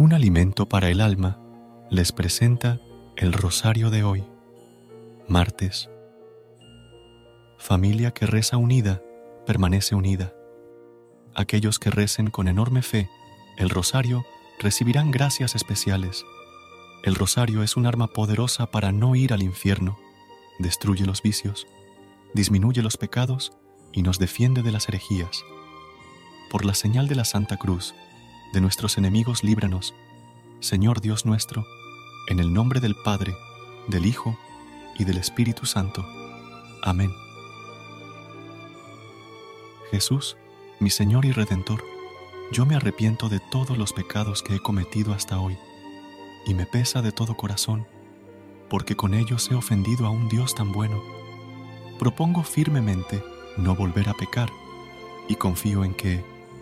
Un alimento para el alma les presenta el rosario de hoy, martes. Familia que reza unida, permanece unida. Aquellos que recen con enorme fe el rosario recibirán gracias especiales. El rosario es un arma poderosa para no ir al infierno, destruye los vicios, disminuye los pecados y nos defiende de las herejías. Por la señal de la Santa Cruz, de nuestros enemigos líbranos, Señor Dios nuestro, en el nombre del Padre, del Hijo y del Espíritu Santo. Amén. Jesús, mi Señor y Redentor, yo me arrepiento de todos los pecados que he cometido hasta hoy, y me pesa de todo corazón, porque con ellos he ofendido a un Dios tan bueno. Propongo firmemente no volver a pecar, y confío en que,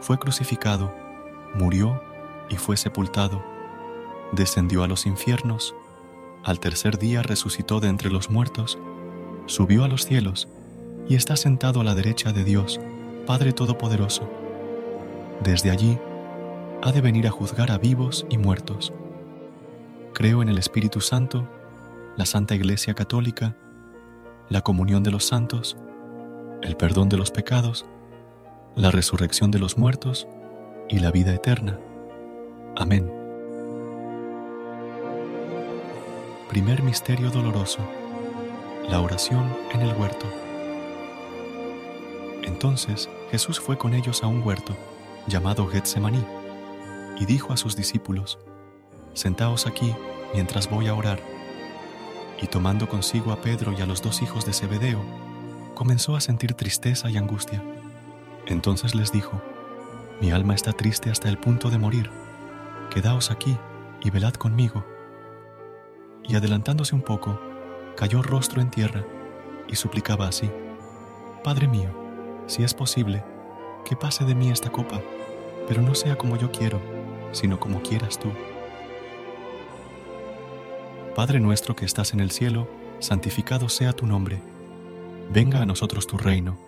fue crucificado, murió y fue sepultado, descendió a los infiernos, al tercer día resucitó de entre los muertos, subió a los cielos y está sentado a la derecha de Dios, Padre Todopoderoso. Desde allí ha de venir a juzgar a vivos y muertos. Creo en el Espíritu Santo, la Santa Iglesia Católica, la comunión de los santos, el perdón de los pecados, la resurrección de los muertos y la vida eterna. Amén. Primer Misterio Doloroso. La oración en el huerto. Entonces Jesús fue con ellos a un huerto llamado Getsemaní y dijo a sus discípulos, Sentaos aquí mientras voy a orar. Y tomando consigo a Pedro y a los dos hijos de Zebedeo, comenzó a sentir tristeza y angustia. Entonces les dijo, Mi alma está triste hasta el punto de morir, quedaos aquí y velad conmigo. Y adelantándose un poco, cayó rostro en tierra y suplicaba así, Padre mío, si es posible, que pase de mí esta copa, pero no sea como yo quiero, sino como quieras tú. Padre nuestro que estás en el cielo, santificado sea tu nombre. Venga a nosotros tu reino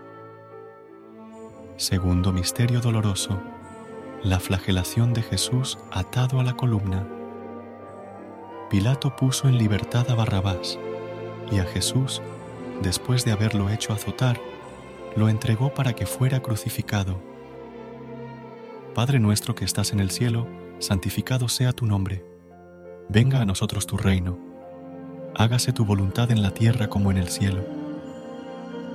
Segundo Misterio Doloroso la flagelación de Jesús atado a la columna. Pilato puso en libertad a Barrabás y a Jesús, después de haberlo hecho azotar, lo entregó para que fuera crucificado. Padre nuestro que estás en el cielo, santificado sea tu nombre. Venga a nosotros tu reino. Hágase tu voluntad en la tierra como en el cielo.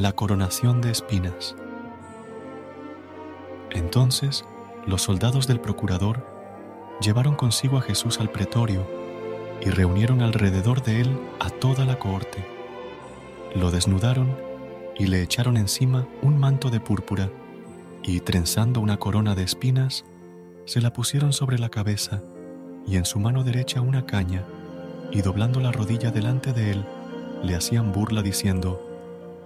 la coronación de espinas. Entonces, los soldados del procurador llevaron consigo a Jesús al pretorio y reunieron alrededor de él a toda la cohorte. Lo desnudaron y le echaron encima un manto de púrpura y trenzando una corona de espinas, se la pusieron sobre la cabeza y en su mano derecha una caña y doblando la rodilla delante de él, le hacían burla diciendo,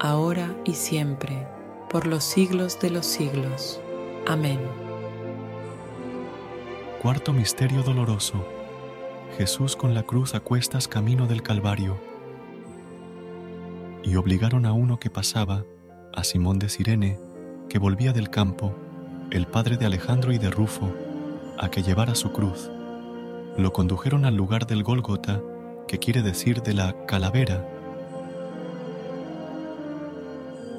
ahora y siempre, por los siglos de los siglos. Amén. Cuarto Misterio Doloroso. Jesús con la cruz a cuestas camino del Calvario. Y obligaron a uno que pasaba, a Simón de Sirene, que volvía del campo, el padre de Alejandro y de Rufo, a que llevara su cruz. Lo condujeron al lugar del Gólgota, que quiere decir de la calavera.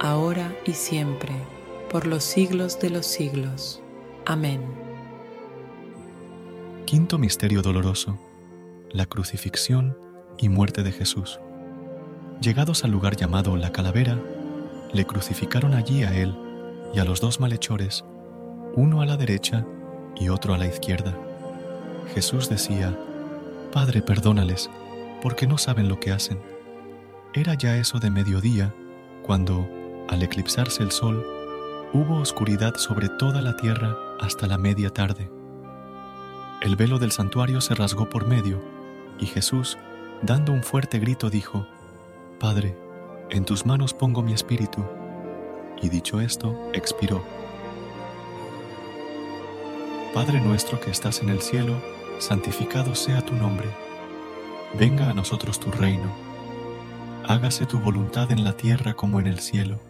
ahora y siempre, por los siglos de los siglos. Amén. Quinto Misterio Doloroso. La crucifixión y muerte de Jesús. Llegados al lugar llamado La Calavera, le crucificaron allí a él y a los dos malhechores, uno a la derecha y otro a la izquierda. Jesús decía, Padre, perdónales, porque no saben lo que hacen. Era ya eso de mediodía, cuando, al eclipsarse el sol, hubo oscuridad sobre toda la tierra hasta la media tarde. El velo del santuario se rasgó por medio, y Jesús, dando un fuerte grito, dijo, Padre, en tus manos pongo mi espíritu. Y dicho esto, expiró. Padre nuestro que estás en el cielo, santificado sea tu nombre. Venga a nosotros tu reino. Hágase tu voluntad en la tierra como en el cielo.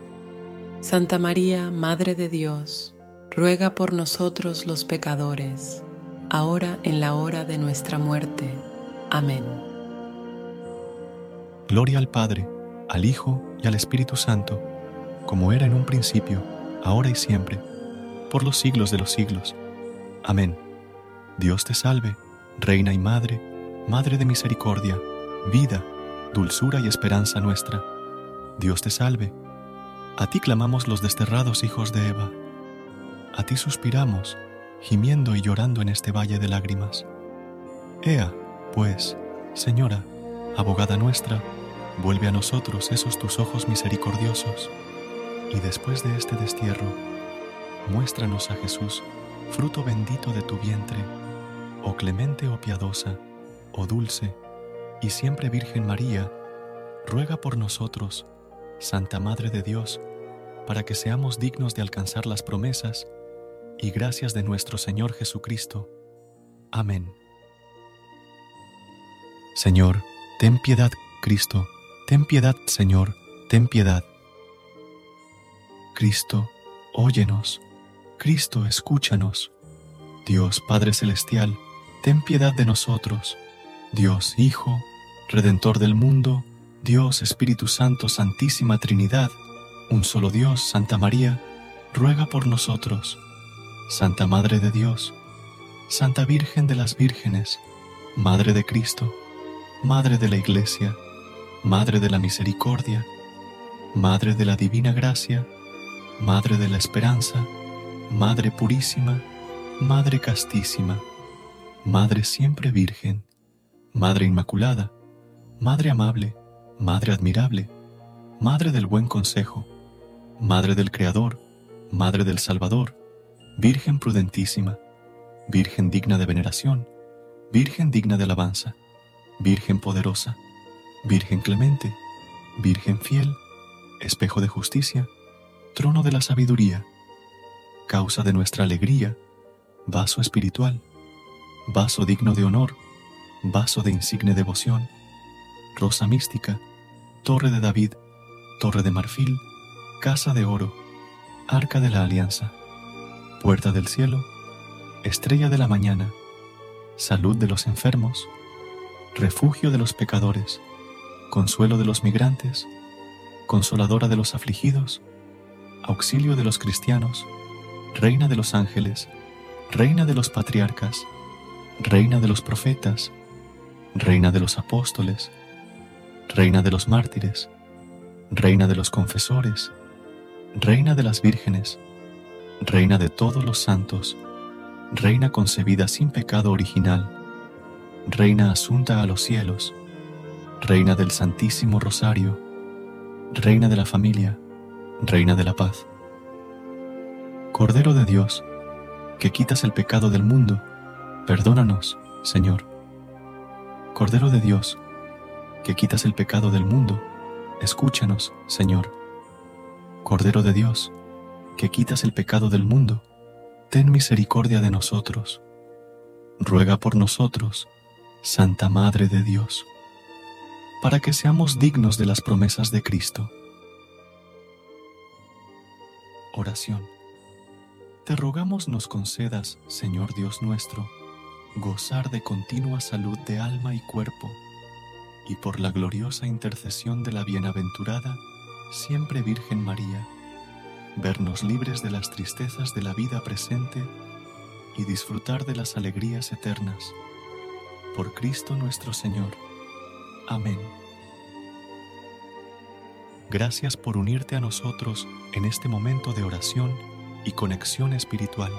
Santa María, Madre de Dios, ruega por nosotros los pecadores, ahora en la hora de nuestra muerte. Amén. Gloria al Padre, al Hijo y al Espíritu Santo, como era en un principio, ahora y siempre, por los siglos de los siglos. Amén. Dios te salve, Reina y Madre, Madre de misericordia, vida, dulzura y esperanza nuestra. Dios te salve a ti clamamos los desterrados hijos de Eva. A ti suspiramos, gimiendo y llorando en este valle de lágrimas. Ea, pues, Señora, abogada nuestra, vuelve a nosotros esos tus ojos misericordiosos, y después de este destierro, muéstranos a Jesús, fruto bendito de tu vientre, oh clemente o oh piadosa, oh dulce, y siempre Virgen María, ruega por nosotros, Santa Madre de Dios, para que seamos dignos de alcanzar las promesas y gracias de nuestro Señor Jesucristo. Amén. Señor, ten piedad, Cristo, ten piedad, Señor, ten piedad. Cristo, óyenos, Cristo, escúchanos. Dios Padre Celestial, ten piedad de nosotros. Dios Hijo, Redentor del mundo, Dios Espíritu Santo, Santísima Trinidad, un solo Dios, Santa María, ruega por nosotros. Santa Madre de Dios, Santa Virgen de las Vírgenes, Madre de Cristo, Madre de la Iglesia, Madre de la Misericordia, Madre de la Divina Gracia, Madre de la Esperanza, Madre Purísima, Madre Castísima, Madre Siempre Virgen, Madre Inmaculada, Madre Amable, Madre admirable, Madre del buen consejo, Madre del Creador, Madre del Salvador, Virgen prudentísima, Virgen digna de veneración, Virgen digna de alabanza, Virgen poderosa, Virgen clemente, Virgen fiel, espejo de justicia, trono de la sabiduría, causa de nuestra alegría, vaso espiritual, vaso digno de honor, vaso de insigne devoción, rosa mística, Torre de David, Torre de Marfil, Casa de Oro, Arca de la Alianza, puerta del cielo, estrella de la mañana, salud de los enfermos, refugio de los pecadores, consuelo de los migrantes, consoladora de los afligidos, auxilio de los cristianos, reina de los ángeles, reina de los patriarcas, reina de los profetas, reina de los apóstoles, reina de los mártires, reina de los confesores, reina de las vírgenes, reina de todos los santos, reina concebida sin pecado original, reina asunta a los cielos, reina del Santísimo Rosario, reina de la familia, reina de la paz. Cordero de Dios, que quitas el pecado del mundo, perdónanos, Señor. Cordero de Dios, que quitas el pecado del mundo, escúchanos, Señor. Cordero de Dios, que quitas el pecado del mundo, ten misericordia de nosotros. Ruega por nosotros, Santa Madre de Dios, para que seamos dignos de las promesas de Cristo. Oración. Te rogamos nos concedas, Señor Dios nuestro, gozar de continua salud de alma y cuerpo, y por la gloriosa intercesión de la bienaventurada, siempre Virgen María, vernos libres de las tristezas de la vida presente y disfrutar de las alegrías eternas. Por Cristo nuestro Señor. Amén. Gracias por unirte a nosotros en este momento de oración y conexión espiritual.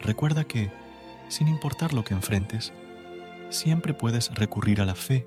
Recuerda que, sin importar lo que enfrentes, siempre puedes recurrir a la fe